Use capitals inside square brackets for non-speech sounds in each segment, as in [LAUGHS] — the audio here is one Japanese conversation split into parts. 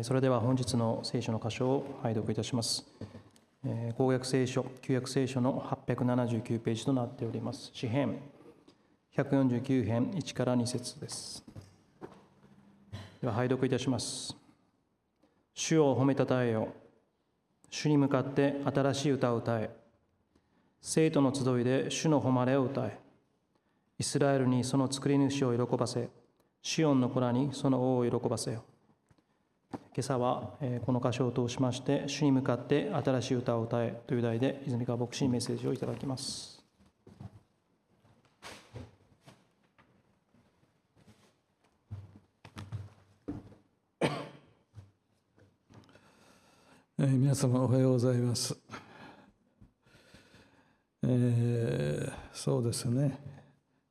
それでは本日の聖書の箇所を拝読いたします。公約聖書、旧約聖書の879ページとなっております。詩編149編1から2節です。では拝読いたします。主を褒めたたえよ。主に向かって新しい歌を歌え。生徒の集いで主の誉れを歌え。イスラエルにその作り主を喜ばせ、シオンの子らにその王を喜ばせよ。今朝はえこの箇所を通しまして、主に向かって新しい歌を歌えという題で、泉川牧師にメッセージをいただきます。えー皆様おはようございます。えーそうですね、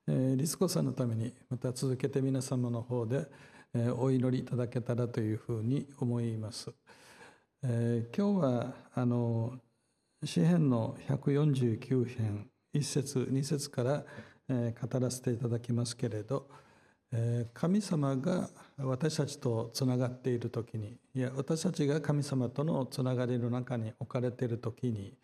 えー、リスコさんのためにまた続けて皆様の方で、お祈りいただけたらというふうに思います。えー今日はあの詩編の149編1節2節から、えー語らせていただきますけれど、えー神様が私たちとつながっている時にいや私たちが神様とのつながりの中に置かれている時に、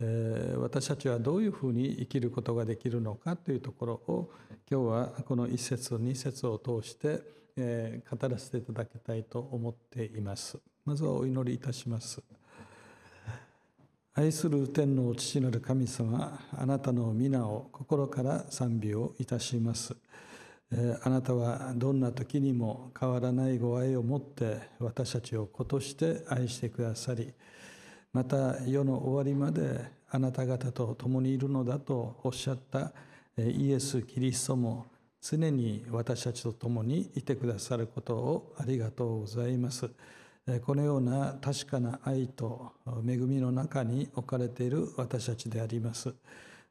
え私たちはどういうふうに生きることができるのかというところを今日はこの1節2節を通して、えー語らせていただきたいと思っています。まずはお祈りいたします。愛する天の父なる神様、あなたの皆を心から賛美をいたします。えーあなたはどんな時にも変わらないご愛を持って私たちを子として愛してくださり、また世の終わりまであなた方と共にいるのだとおっしゃったイエス・キリストも常に私たちと共にいてくださることをありがとうございます。このような確かな愛と恵みの中に置かれている私たちであります。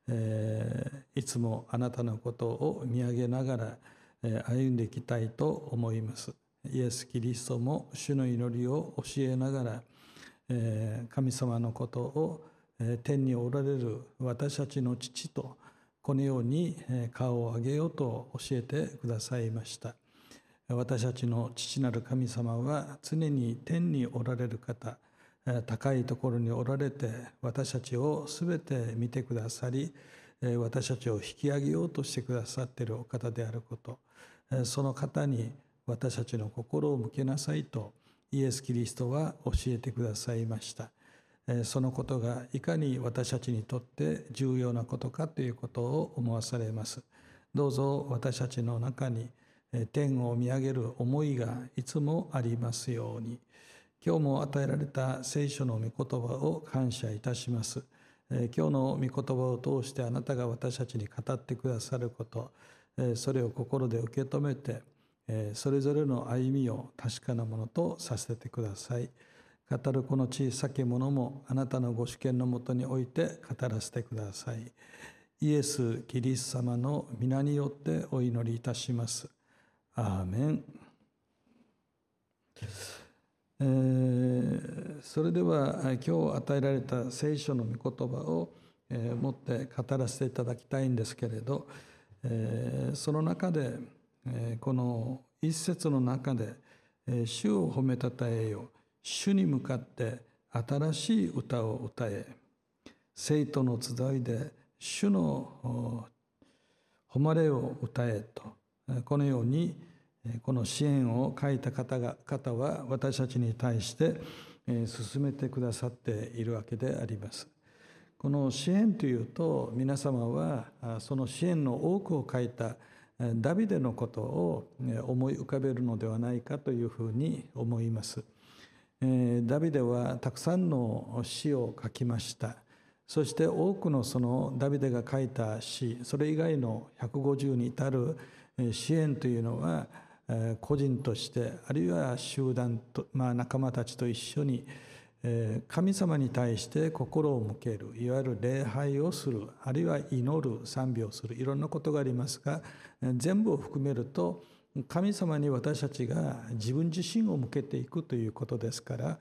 えいつもあなたのことを見上げながらえ歩んでいきたいと思います。イエス・キリストも主の祈りを教えながら、え神様のことをえ天におられる私たちの父とこのように顔を上げようと教えてくださいました。私たちの父なる神様は常に天におられる方、高いところにおられて私たちをすべて見てくださり、私たちを引き上げようとしてくださっているお方であること、その方に私たちの心を向けなさいとイエス・キリストは教えてくださいました。えそのことがいかに私たちにとって重要なことかということを思わされます。どうぞ私たちの中にえ天を見上げる思いがいつもありますように。今日も与えられた聖書の御言葉を感謝いたします。え今日の御言葉を通してあなたが私たちに語ってくださること、えそれを心で受け止めて、えそれぞれの歩みを確かなものとさせてください。語るこの小さきものもあなたのご主権のもとにおいて語らせてください。イエス・キリスト様の皆によってお祈りいたします。アーメン。えーそれでは今日与えられた聖書の御言葉を、えー持って語らせていただきたいんですけれど、えーその中で、えーこの一節の中で「えー主を褒めたたえよ主に向かって新しい歌を歌え生徒の集いで主の誉れを歌え」とこのようにこの支援を書いた方が方は私たちに対して進めてくださっているわけであります。この支援というと皆様はその支援の多くを書いたダビデのことを思い浮かべるのではないかというふうに思います。ダビデはたくさんの詩を書きました。そして多くのそのダビデが書いた詩、それ以外の150に至る支援というのは、個人としてあるいは集団と、まあ、仲間たちと一緒に神様に対して心を向けるいわゆる礼拝をするあるいは祈る賛美をするいろんなことがありますが全部を含めると神様に私たちが自分自身を向けていくということですから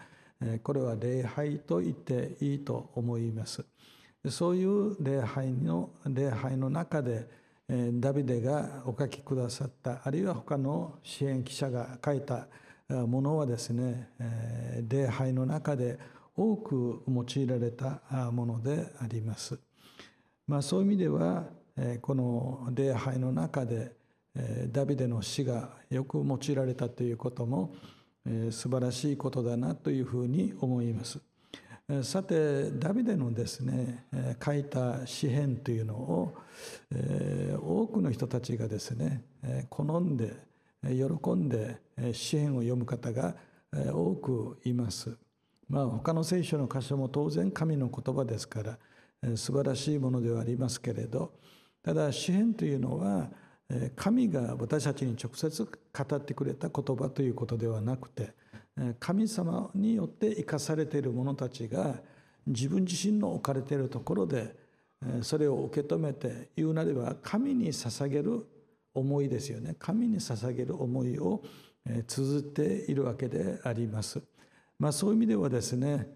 これは礼拝と言っていいと思います。そういう礼拝の礼拝の中でダビデがお書きくださったあるいは他の支援記者が書いたものはですね礼拝の中で多く用いられたものであります。まあ、そういう意味ではこの礼拝の中でダビデの死がよく用いられたということも素晴らしいことだなというふうに思います。さてダビデのですね書いた詩篇というのを多くの人たちがですね好んで喜んで詩篇を読む方が多くいます。まあ他の聖書の箇所も当然神の言葉ですから素晴らしいものではありますけれどただ詩篇というのは神が私たちに直接語ってくれた言葉ということではなくて神様によって生かされている者たちが自分自身の置かれているところでそれを受け止めて言うなれば神に捧げる思いですよね神に捧げる思いを綴っているわけであります。まあ、そういう意味ではですね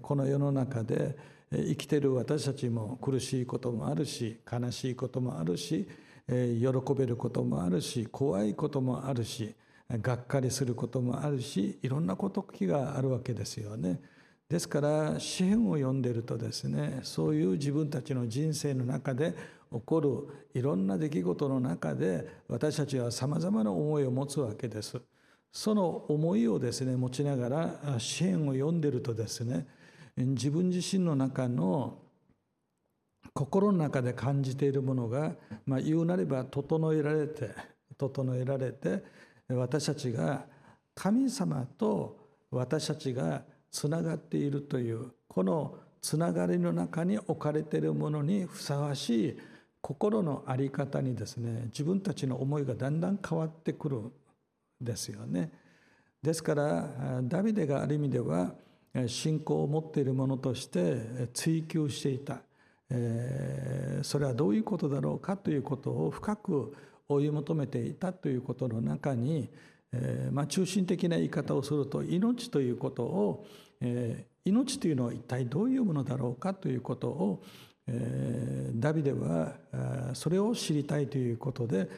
この世の中で生きている私たちも苦しいこともあるし悲しいこともあるし喜べることもあるし怖いこともあるしがっかりすることもあるしいろんなこと気があるわけですよね。ですから詩篇を読んでるとですねそういう自分たちの人生の中で起こるいろんな出来事の中で私たちはさまざまな思いを持つわけです。その思いをですね持ちながら詩篇を読んでるとですね自分自身の中の心の中で感じているものが、まあ、言うなれば整えられて整えられて私たちが神様と私たちがつながっているというこのつながりの中に置かれているものにふさわしい心の在り方にですね自分たちの思いがだんだん変わってくるんですよね。ですからダビデがある意味では信仰を持っているものとして追求していたえそれはどういうことだろうかということを深く追い求めていたということの中に、えーまあ、中心的な言い方をすると命ということを、えー、命というのは一体どういうものだろうかということを、え、ダビデはそれを知りたいということで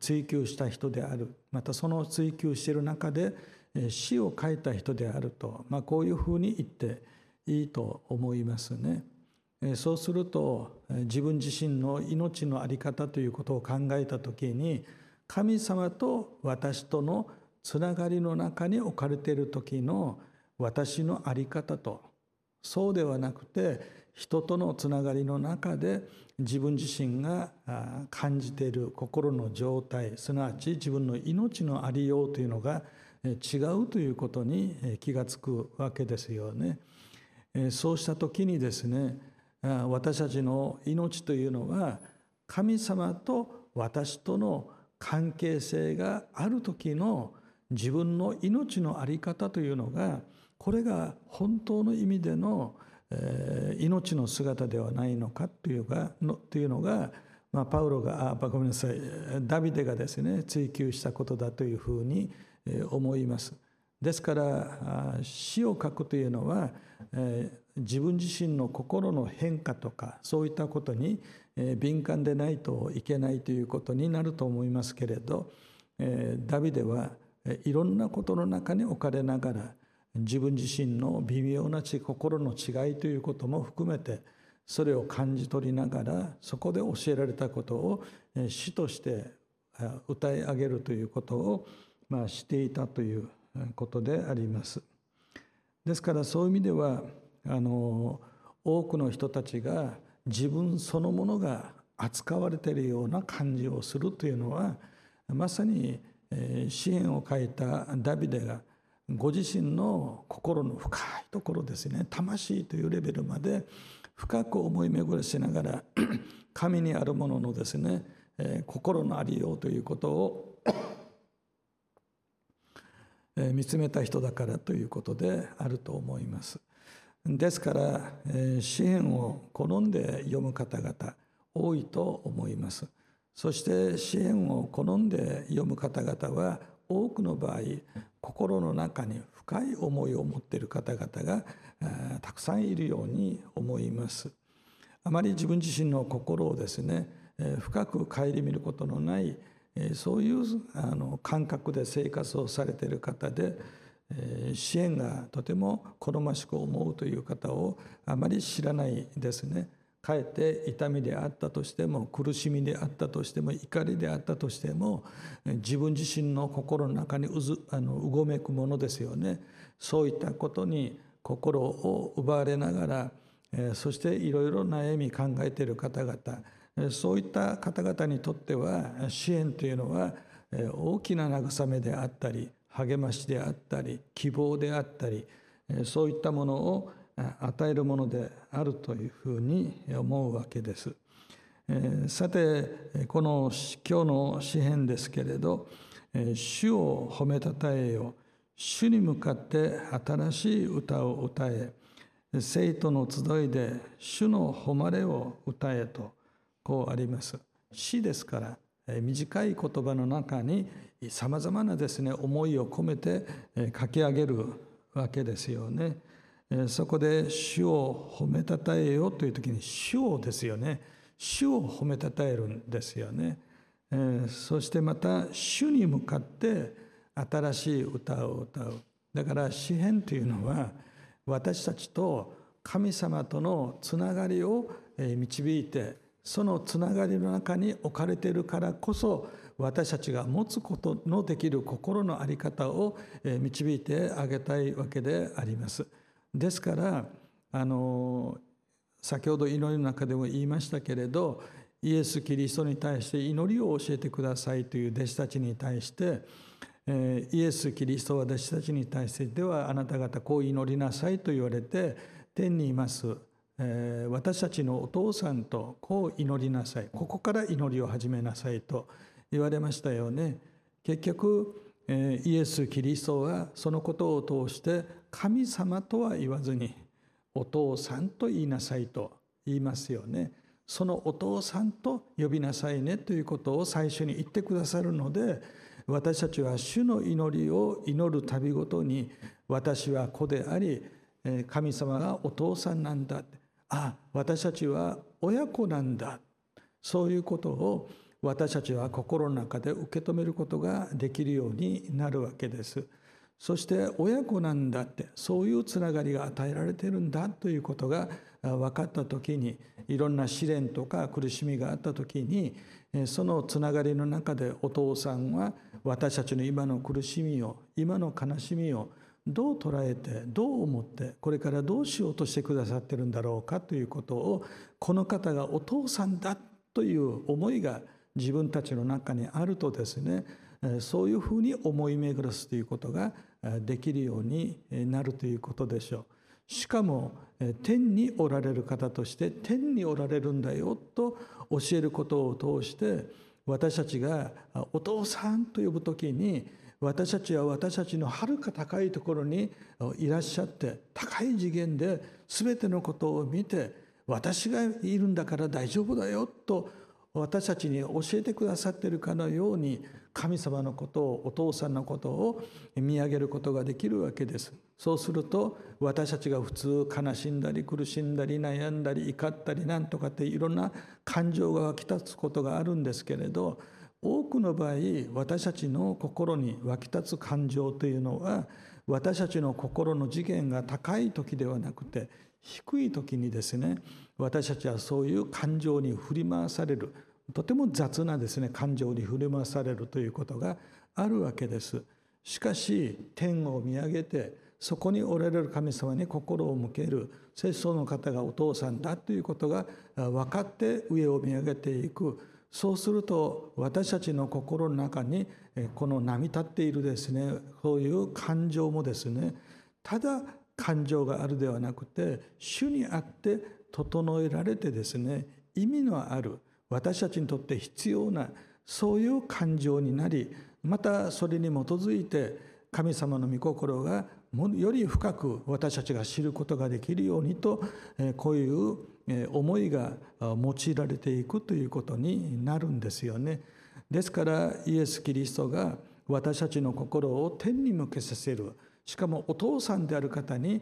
追求した人であるまたその追求している中で死を書いた人であると、まあ、こういうふうに言っていいと思いますね。そうすると自分自身の命の在り方ということを考えた時に神様と私とのつながりの中に置かれている時の私の在り方とそうではなくて人とのつながりの中で自分自身が感じている心の状態すなわち自分の命のありようというのが違うということに気がつくわけですよね。そうした時にですね私たちの命というのは神様と私との関係性がある時の自分の命の在り方というのがこれが本当の意味での命の姿ではないのかというかのというのが、まあ、パウロがあごめんなさいダビデがですね追求したことだというふうに思います。ですから死を書くというのは自分自身の心の変化とかそういったことに敏感でないといけないということになると思いますけれどダビデはいろんなことの中に置かれながら自分自身の微妙な心の違いということも含めてそれを感じ取りながらそこで教えられたことを詩として歌い上げるということをまあしていたということであります。ですからそういう意味ではあの多くの人たちが自分そのものが扱われているような感じをするというのはまさに支援を書いたダビデがご自身の心の深いところですね魂というレベルまで深く思い巡らしながら [CLEARS THROAT] 神にあるもののですね心のありようということを見つめた人だからということであると思います。ですから支援を好んで読む方々多いと思います。そして支援を好んで読む方々は多くの場合心の中に深い思いを持っている方々がたくさんいるように思います。あまり自分自身の心をですね深く顧みることのないそういうあの感覚で生活をされている方で支援がとても好ましく思うという方をあまり知らないですね。かえって痛みであったとしても苦しみであったとしても怒りであったとしても自分自身の心の中にうずあのうごめくものですよねそういったことに心を奪われながらそしていろいろ悩み考えている方々そういった方々にとっては支援というのは大きな慰めであったり励ましであったり希望であったりそういったものを与えるものであるというふうに思うわけです。さてこの今日の詩篇ですけれど「主を褒めたたえよ」「主に向かって新しい歌を歌え」「生徒の集いで主の誉れを歌え」とこうあります。詩ですから短い言葉の中にさまざまなですね思いを込めて書き上げるわけですよね。そこで主を褒めたたえよという時に主をですよね主を褒めたたえるんですよね、そしてまた主に向かって新しい歌を歌うだから詩篇というのは私たちと神様とのつながりを導いてそのつながりの中に置かれているからこそ私たちが持つことのできる心の在り方を導いてあげたいわけであります。ですからあの先ほど祈りの中でも言いましたけれどイエス・キリストに対して祈りを教えてくださいという弟子たちに対してイエス・キリストは弟子たちに対してではあなた方こう祈りなさいと言われて天にいます私たちのお父さんとこう祈りなさい。ここから祈りを始めなさいと言われましたよね。結局イエス・キリストはそのことを通して神様とは言わずにお父さんと言いなさいと言いますよね。そのお父さんと呼びなさいねということを最初に言ってくださるので私たちは主の祈りを祈る度ごとに私は子であり神様がお父さんなんだ。あ私たちは親子なんだそういうことを私たちは心の中で受け止めることができるようになるわけです。そして親子なんだってそういうつながりが与えられてるんだということが分かった時にいろんな試練とか苦しみがあった時にそのつながりの中でお父さんは私たちの今の苦しみを今の悲しみをどう捉えてどう思ってこれからどうしようとしてくださってるんだろうかということをこの方がお父さんだという思いが自分たちの中にあるとですねそういうふうに思い巡らすということができるようになるということでしょう。しかも天におられる方として天におられるんだよと教えることを通して私たちがお父さんと呼ぶ時に私たちは私たちのはるか高いところにいらっしゃって高い次元で全てのことを見て私がいるんだから大丈夫だよと私たちに教えてくださってるかのように神様のことをお父さんのことを見上げることができるわけです。そうすると私たちが普通悲しんだり苦しんだり悩んだり怒ったりなんとかっていろんな感情が湧き立つことがあるんですけれど多くの場合私たちの心に湧き立つ感情というのは私たちの心の次元が高い時ではなくて低い時にですね私たちはそういう感情に振り回される。とても雑なですね感情に振り回されるということがあるわけです。しかし天を見上げてそこにおられる神様に心を向ける。節操の方がお父さんだということが分かって上を見上げていく。そうすると私たちの心の中にこの波立っているですねそういう感情もですねただ感情があるではなくて主にあって整えられてですね意味のある私たちにとって必要なそういう感情になりまたそれに基づいて神様の御心がより深く私たちが知ることができるようにとこういう思いが用いられていくということになるんですよね。ですからイエス・キリストが私たちの心を天に向けさせるしかもお父さんである方に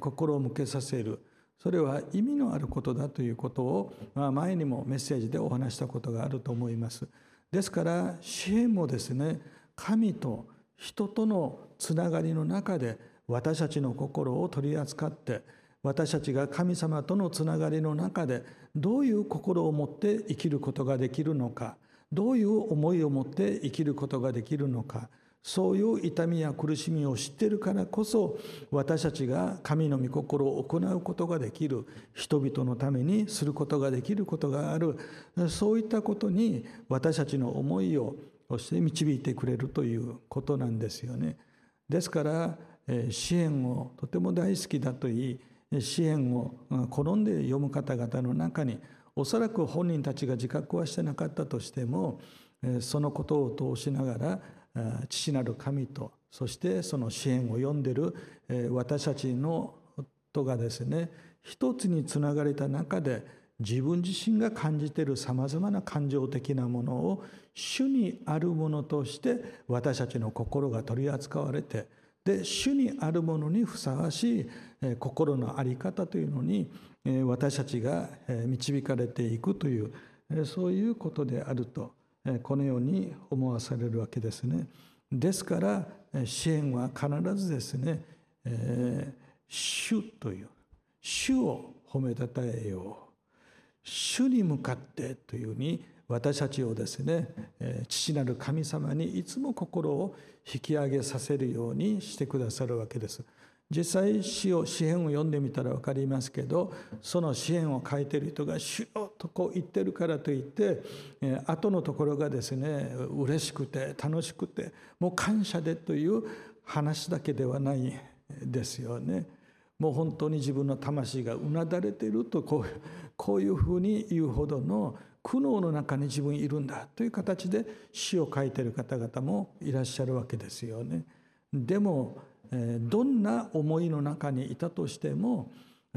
心を向けさせるそれは意味のあることだということを前にもメッセージでお話したことがあると思います。ですから詩篇もですね神と人とのつながりの中で私たちの心を取り扱って私たちが神様とのつながりの中でどういう心を持って生きることができるのかどういう思いを持って生きることができるのかそういう痛みや苦しみを知ってるからこそ私たちが神の御心を行うことができる人々のためにすることができることがあるそういったことに私たちの思いをそして導いてくれるということなんですよね。ですから支援をとても大好きだといい支援を好んで読む方々の中におそらく本人たちが自覚はしてなかったとしてもそのことを通しながら父なる神とそしてその支援を読んでる私たちのとがですね一つにつながれた中で自分自身が感じているさまざまな感情的なものを主にあるものとして私たちの心が取り扱われてで主にあるものにふさわしい心の在り方というのに私たちが導かれていくというそういうことであるとこのように思わされるわけですね。ですから支援は必ずですね「主」という「主を褒めたたえよう」「主に向かって」というふうに私たちをですね父なる神様にいつも心を引き上げさせるようにしてくださるわけです。実際詩を詩篇を読んでみたら分かりますけどその詩篇を書いてる人が「主よ」とこう言ってるからといって、えー、後のところがですね嬉しくて楽しくてもう感謝でという話だけではないですよね。もう本当に自分の魂がうなだれているとこうこういうふうに言うほどの苦悩の中に自分いるんだという形で詩を書いている方々もいらっしゃるわけですよね。でもどんな思いの中にいたとしても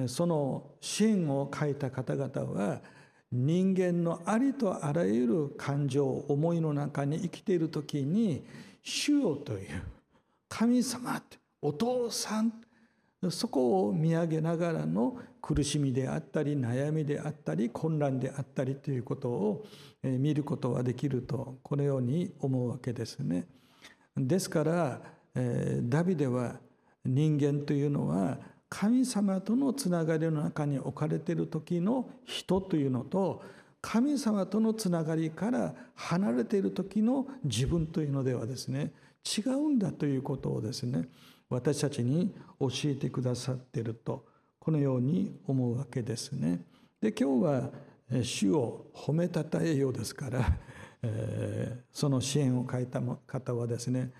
その支援を書いた方々は人間のありとあらゆる感情思いの中に生きている時に「主よ」という神様お父さんそこを見上げながらの苦しみであったり悩みであったり混乱であったりということを見ることはできるとこのように思うわけですね。ですからダビデは人間というのは神様とのつながりの中に置かれている時の人というのと神様とのつながりから離れている時の自分というのではですね違うんだということをですね私たちに教えてくださっているとこのように思うわけですね。で今日は主を褒めたたえようですからえーその支援を書いた方はですね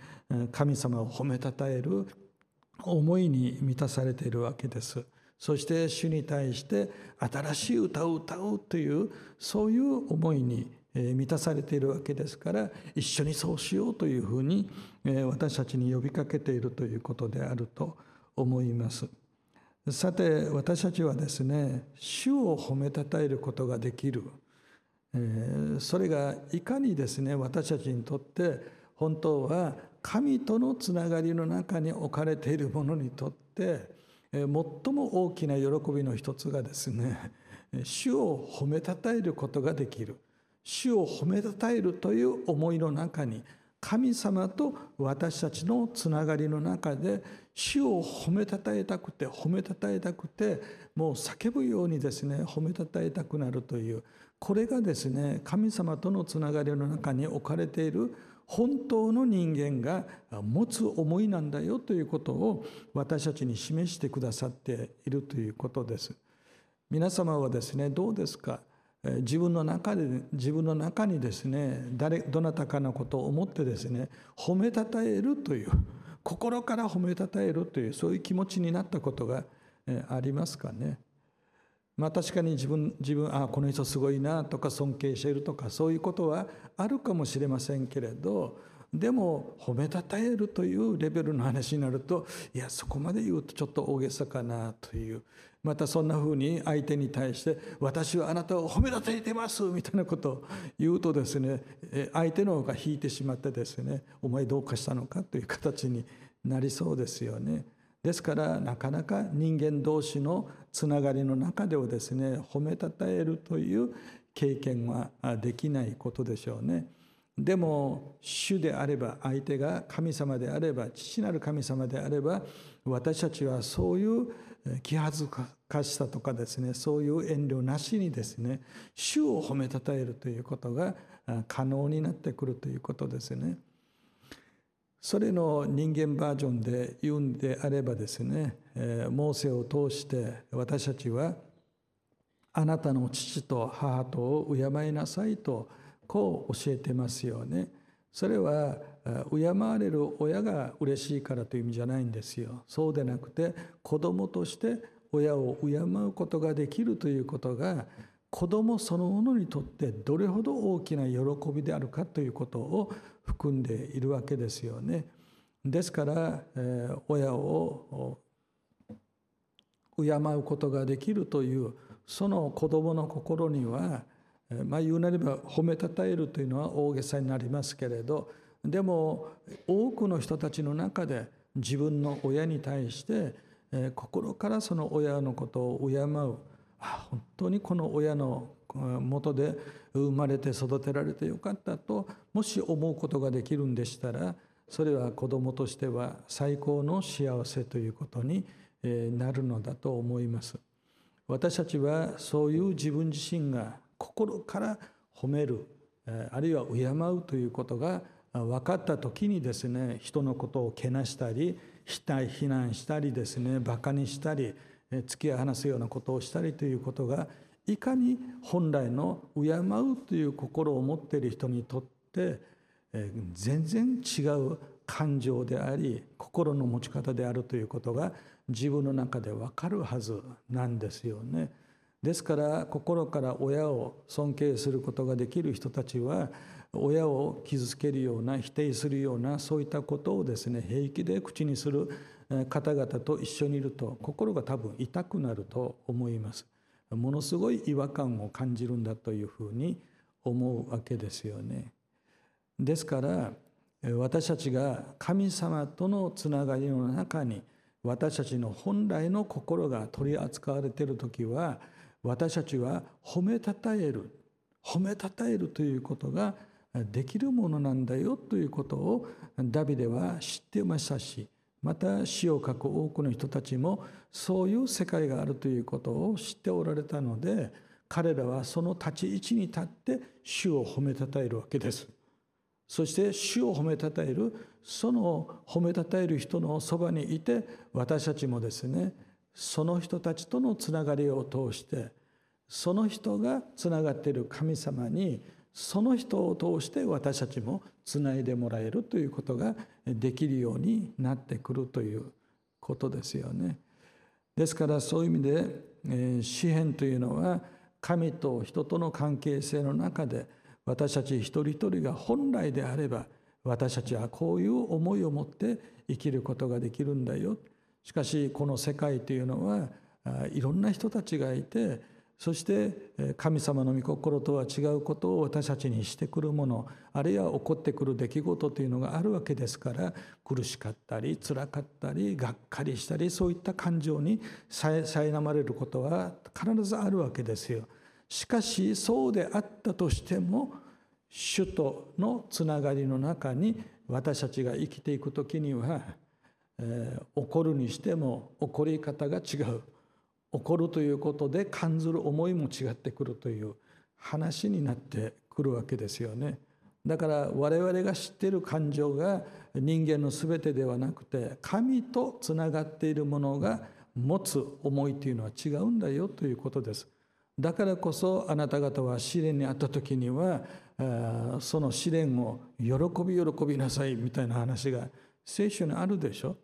神様を褒めたたえる思いに満たされているわけです。そして主に対して新しい歌を歌おうというそういう思いに満たされているわけですから一緒にそうしようというふうに私たちに呼びかけているということであると思います。さて私たちはですね主を褒めたたえることができる。えそれがいかにですね私たちにとって本当は神とのつながりの中に置かれているものにとってえ最も大きな喜びの一つがですね主を褒めたたえることができる。主を褒めたたえるという思いの中に神様と私たちのつながりの中で主を褒めたたえたくて褒めたたえたくてもう叫ぶようにですね褒めたたえたくなるというこれがですね神様とのつながりの中に置かれている本当の人間が持つ思いなんだよということを私たちに示してくださっているということです。皆様はですねどうですか？自分の中で自分の中にですね誰どなたかのことを思ってですね褒めたたえるという心から褒めたたえるというそういう気持ちになったことがありますかね。まあ確かに自分自分あこの人すごいなとか尊敬しているとかそういうことはあるかもしれませんけれどでも褒めたたえるというレベルの話になるといやそこまで言うとちょっと大げさかなというまたそんなふうに相手に対して「私はあなたを褒めたたえてます」みたいなことを言うとですね相手の方が引いてしまってですね「お前どうかしたのか」という形になりそうですよね。ですからなかなか人間同士のつながりの中ではですね褒めたたえるという経験はできないことでしょうね。でも主であれば相手が神様であれば父なる神様であれば私たちはそういう気恥ずかしさとかですねそういう遠慮なしにですね主を褒めたたえるということが可能になってくるということですね。それの人間バージョンで言うんであればですねモーセを通して私たちはあなたの父と母とを敬いなさいとこう教えてますよね。それは敬われる親が嬉しいからという意味じゃないんですよ。そうでなくて子供として親を敬うことができるということが子供そのものにとってどれほど大きな喜びであるかということを含んでいるわけですよね。ですから、親を敬うことができるというその子供の心にはまあ言うなれば褒めたたえるというのは大げさになりますけれどでも多くの人たちの中で自分の親に対して心からその親のことを敬うあ本当にこの親のもとで生まれて育てられてよかったともし思うことができるんでしたらそれは子供としては最高の幸せということになるのだと思います。私たちはそういう自分自身が心から褒めるあるいは敬うということが分かった時にですね人のことをけなしたり非難したりですねバカにしたり突き放すようなことをしたりということがいかに本来の敬うという心を持っている人にとって全然違う感情であり心の持ち方であるということが自分の中で分かるはずなんですよね。ですから心から親を尊敬することができる人たちは親を傷つけるような否定するようなそういったことをですね平気で口にする方々と一緒にいると心が多分痛くなると思います。ものすごい違和感を感じるんだというふうに思うわけですよね。ですから私たちが神様とのつながりの中に私たちの本来の心が取り扱われている時は私たちは褒めたたえる褒めたたえるということができるものなんだよということをダビデは知っていましたしまた詩を書く多くの人たちもそういう世界があるということを知っておられたので彼らはその立ち位置に立って主を褒めたたえるわけです。そして主を褒めたたえるその褒めたたえる人のそばにいて私たちもですねその人たちとのつながりを通してその人がつながっている神様にその人を通して私たちもつないでもらえるということができるようになってくるということですよね。ですからそういう意味で、えー、詩篇というのは神と人との関係性の中で私たち一人一人が本来であれば私たちはこういう思いを持って生きることができるんだよしかしこの世界というのはいろんな人たちがいてそして神様の御心とは違うことを私たちにしてくるものあるいは起こってくる出来事というのがあるわけですから苦しかったりつらかったりがっかりしたりそういった感情に苛まれることは必ずあるわけですよ。しかしそうであったとしても主とのつながりの中に私たちが生きていく時にはえー、怒るにしても怒り方が違う怒るということで感ずる思いも違ってくるという話になってくるわけですよね。だから我々が知っている感情が人間の全てではなくて神とつながっているものが持つ思いというのは違うんだよということです。だからこそあなた方は試練にあった時にはその試練を喜び喜びなさいみたいな話が聖書にあるでしょ。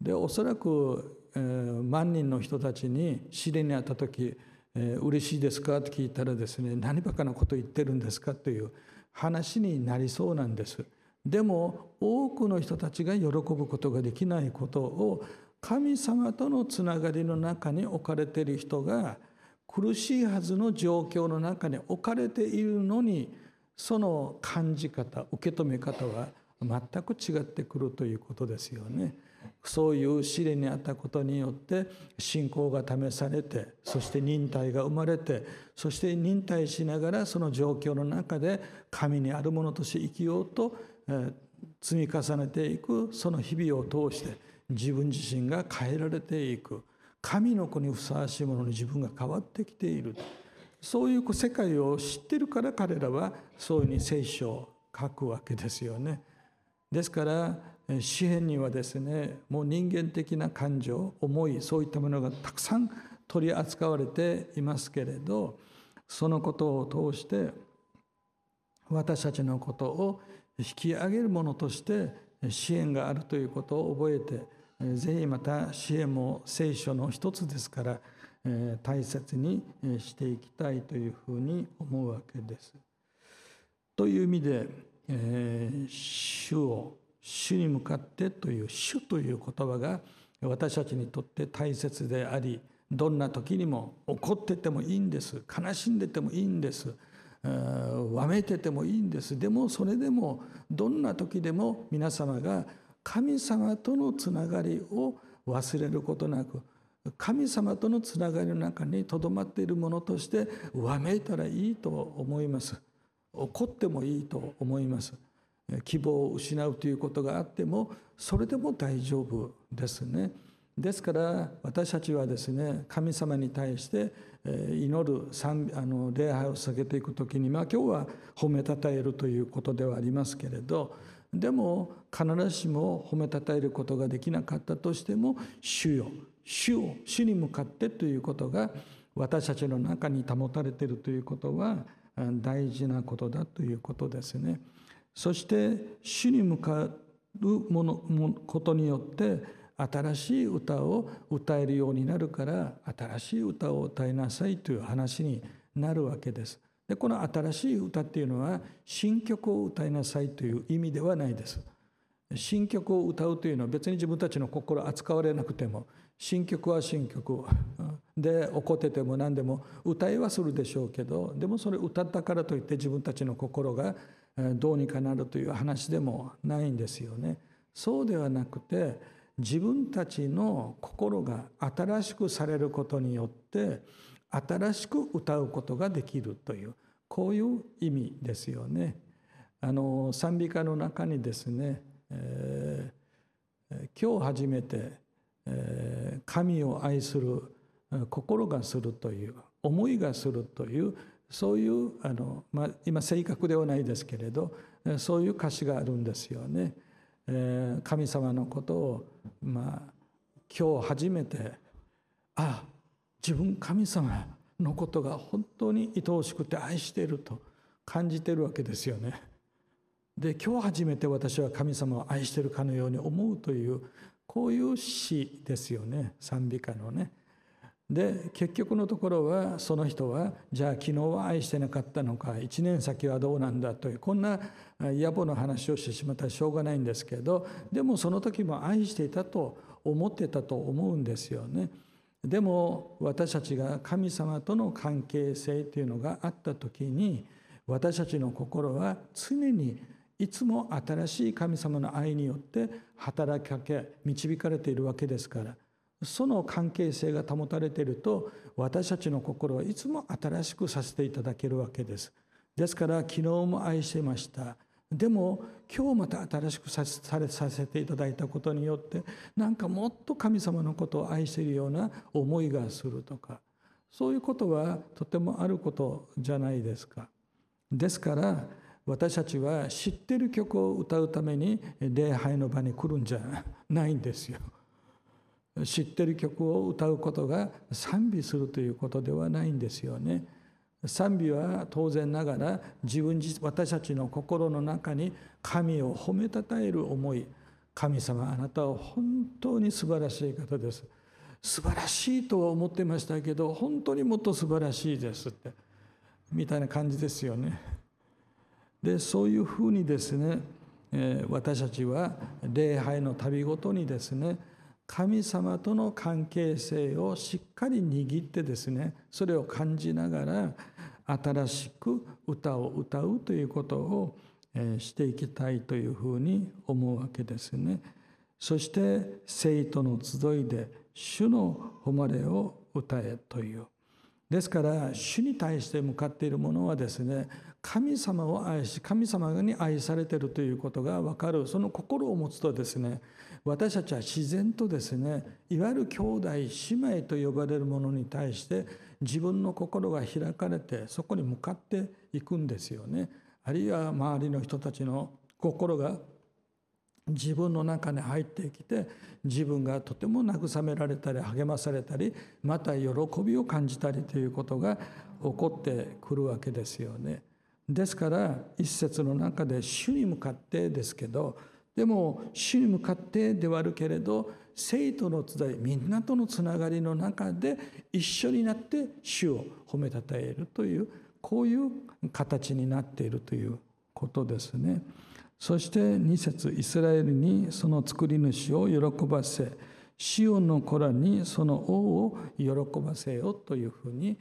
でおそらく、万人の人たちに試練にあった時、えー、嬉しいですか?」って聞いたらですね「何ばかなこと言ってるんですか?」という話になりそうなんです。でも多くの人たちが喜ぶことができないことを神様とのつながりの中に置かれている人が苦しいはずの状況の中に置かれているのにその感じ方受け止め方は全く違ってくるということですよね。そういう試練にあったことによって信仰が試されてそして忍耐が生まれてそして忍耐しながらその状況の中で神にあるものとして生きようとえ積み重ねていくその日々を通して自分自身が変えられていく神の子にふさわしいものに自分が変わってきているそういう世界を知ってるから彼らはそういうふうに聖書を書くわけですよね。ですから詩篇にはですねもう人間的な感情思いそういったものがたくさん取り扱われていますけれどそのことを通して私たちのことを引き上げるものとして支援があるということを覚えてぜひまた支援も聖書の一つですから大切にしていきたいというふうに思うわけです。という意味でえ主を主に向かってという主という言葉が私たちにとって大切でありどんな時にも怒っててもいいんです。悲しんでてもいいんです。わめててもいいんです。でもそれでもどんな時でも皆様が神様とのつながりを忘れることなく神様とのつながりの中にとどまっているものとしてわめいたらいいと思います。怒ってもいいと思います。希望を失うということがあってもそれでも大丈夫ですね。ですから私たちはですね神様に対して祈るあの礼拝を下げていく時にまあ今日は褒めたたえるということではありますけれどでも必ずしも褒めたたえることができなかったとしても主よ主を主に向かってということが私たちの中に保たれているということは大事なことだということですね。そして主に向かうものことによって新しい歌を歌えるようになるから新しい歌を歌いなさいという話になるわけです。でこの新しい歌っていうのは新曲を歌いなさいという意味ではないです。新曲を歌うというのは別に自分たちの心扱われなくても新曲は新曲で怒ってても何でも歌いはするでしょうけどでもそれ歌ったからといって自分たちの心がどうにかなるという話でもないんですよね。そうではなくて自分たちの心が新しくされることによって新しく歌うことができるというこういう意味ですよね。あの賛美歌の中にですね、えー、今日初めて、神を愛する心がするという思いがするというそういうあの、まあ、今正確ではないですけれどそういう歌詞があるんですよね。神様のことを、まあ、今日初めてあ自分神様のことが本当に愛おしくて愛していると感じてるわけですよね。で今日初めて私は神様を愛しているかのように思うというこういう詩ですよね賛美歌のね。で結局のところはその人はじゃあ昨日は愛してなかったのか1年先はどうなんだというこんな野暮の話をしてしまったらしょうがないんですけどでもその時も愛していたと思ってたと思うんですよね。でも私たちが神様との関係性というのがあった時に私たちの心は常にいつも新しい神様の愛によって働きかけ導かれているわけですからその関係性が保たれていると私たちの心はいつも新しくさせていただけるわけです。ですから昨日も愛してました。でも今日また新しくさせていただいたことによってなんかもっと神様のことを愛しているような思いがするとかそういうことはとてもあることじゃないですか。ですから私たちは知ってる曲を歌うために礼拝の場に来るんじゃないんですよ。知ってる曲を歌うことが賛美するということではないんですよね。賛美は当然ながら自分自私たちの心の中に神を褒めたたえる思い神様あなたは本当に素晴らしい方です素晴らしいとは思ってましたけど本当にもっと素晴らしいですってみたいな感じですよね。でそういうふうにですね私たちは礼拝の旅ごとにですね神様との関係性をしっかり握ってですねそれを感じながら新しく歌を歌うということをしていきたいというふうに思うわけですね。そして生徒の集いで主の誉れを歌えというですから主に対して向かっているものはですね神様を愛し神様に愛されているということが分かるその心を持つとですね私たちは自然とですねいわゆる兄弟姉妹と呼ばれるものに対して自分の心が開かれてそこに向かっていくんですよね。あるいは周りの人たちの心が自分の中に入ってきて自分がとても慰められたり励まされたりまた喜びを感じたりということが起こってくるわけですよね。ですから一節の中で主に向かってですけどでも主に向かってではあるけれど生徒の集いみんなとのつながりの中で一緒になって主を褒めたたえるというこういう形になっているということですね。そして2節イスラエルにその作り主を喜ばせシオンの子らにその王を喜ばせよというふうに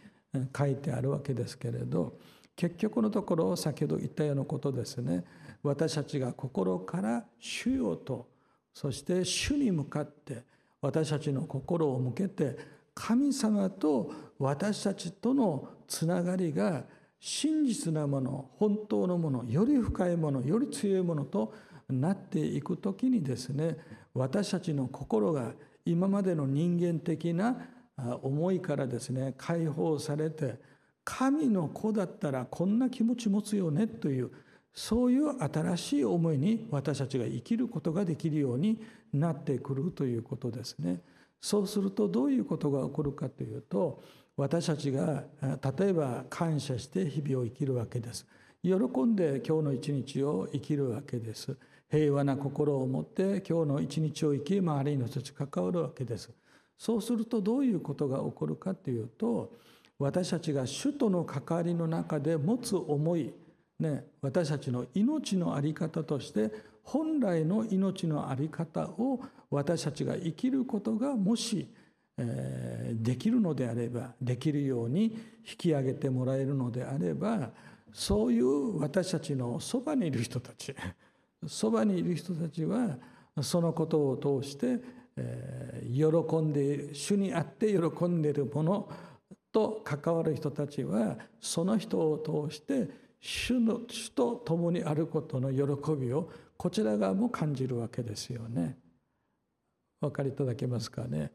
書いてあるわけですけれど結局のところ先ほど言ったようなことですね。私たちが心から主よとそして主に向かって私たちの心を向けて神様と私たちとのつながりが真実なもの本当のものより深いものより強いものとなっていく時にですね私たちの心が今までの人間的な思いからですね解放されて神の子だったらこんな気持ち持つよねというそういう新しい思いに私たちが生きることができるようになってくるということですね。そうするとどういうことが起こるかというと私たちが例えば感謝して日々を生きるわけです。喜んで今日の一日を生きるわけです。平和な心を持って今日の一日を生き周りの人たち関わるわけです。そうするとどういうことが起こるかというと私たちが主との関わりの中で持つ思い、ね、私たちの命の在り方として本来の命の在り方を私たちが生きることがもしえできるのであればできるように引き上げてもらえるのであればそういう私たちのそばにいる人たち [LAUGHS] そばにいる人たちはそのことを通してえ喜んでいる主にあって喜んでいるものと関わる人たちはその人を通して主の主と共にあることの喜びをこちら側も感じるわけですよね。お分かりいただけますかね。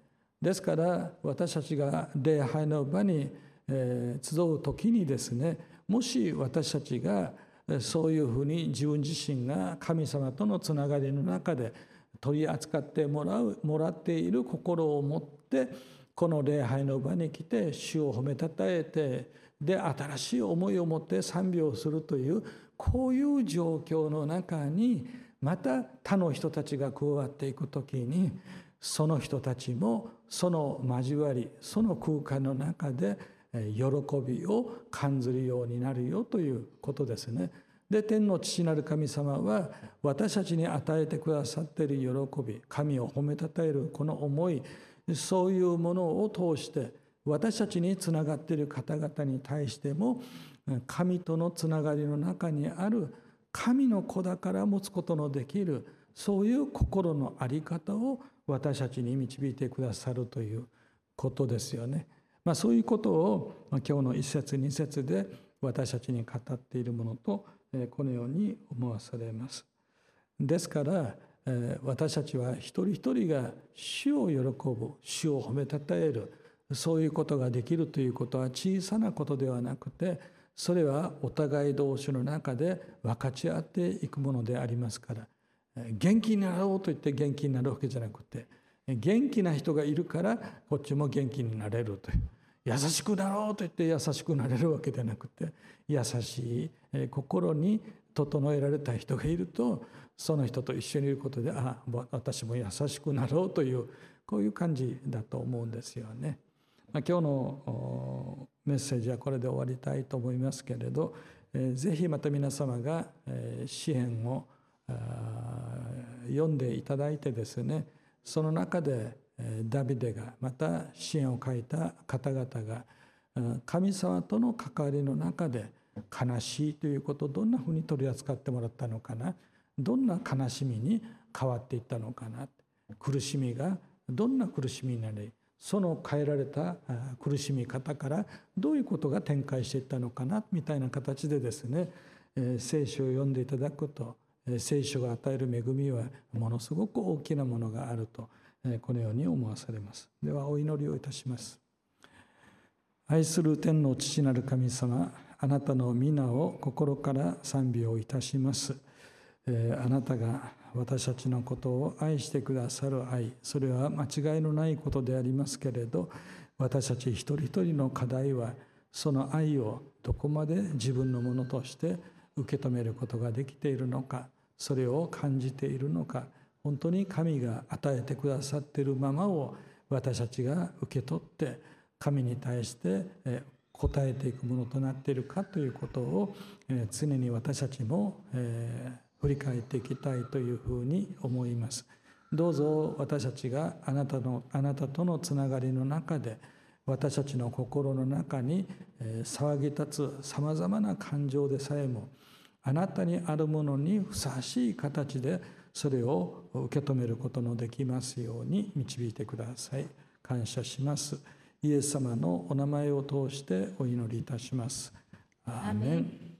ですから私たちが礼拝の場に集う時にですねもし私たちがそういうふうに自分自身が神様とのつながりの中で取り扱ってもらうもらっている心を持ってこの礼拝の場に来て主を褒めたたえてで新しい思いを持って賛美をするというこういう状況の中にまた他の人たちが加わっていく時にその人たちもその交わりその空間の中で喜びを感じるようになるよということですね。で天の父なる神様は私たちに与えてくださっている喜び神を褒めたたえるこの思いそういうものを通して私たちにつながっている方々に対しても神とのつながりの中にある神の子だから持つことのできるそういう心の在り方を私たちに導いてくださるということですよね。まあ、そういうことを今日の一節二節で私たちに語っているものとこのように思わされます。ですから私たちは一人一人が主を喜ぶ主を褒めたたえるそういうことができるということは小さなことではなくてそれはお互い同士の中で分かち合っていくものでありますから元気になろうと言って元気になるわけじゃなくて元気な人がいるからこっちも元気になれるという優しくなろうと言って優しくなれるわけではなくて優しい心に整えられた人がいるとその人と一緒にいることでああ私も優しくなろうというこういう感じだと思うんですよね。今日のメッセージはこれで終わりたいと思いますけれど、えー、ぜひまた皆様が、支援を読んでいただいてですねその中でダビデがまた支援を書いた方々が神様との関わりの中で悲しいということをどんなふうに取り扱ってもらったのかなどんな悲しみに変わっていったのかな苦しみがどんな苦しみになりその変えられた苦しみ方からどういうことが展開していったのかなみたいな形でですね聖書を読んでいただくと聖書が与える恵みはものすごく大きなものがあるとこのように思わされます。ではお祈りをいたします。愛する天の父なる神様あなたの皆を心から賛美をいたします。あなたが私たちのことを愛してくださる愛それは間違いのないことでありますけれど私たち一人一人の課題はその愛をどこまで自分のものとして受け止めることができているのか。それを感じているのか本当に神が与えてくださっているままを私たちが受け取って神に対して答えていくものとなっているかということを常に私たちも振り返っていきたいというふうに思います。どうぞ私たちがあなたのあなたとのつながりの中で私たちの心の中に騒ぎ立つさまざまな感情でさえもあなたにあるものにふさわしい形でそれを受け止めることのできますように導いてください。感謝します。イエス様のお名前を通してお祈りいたします。アーメン。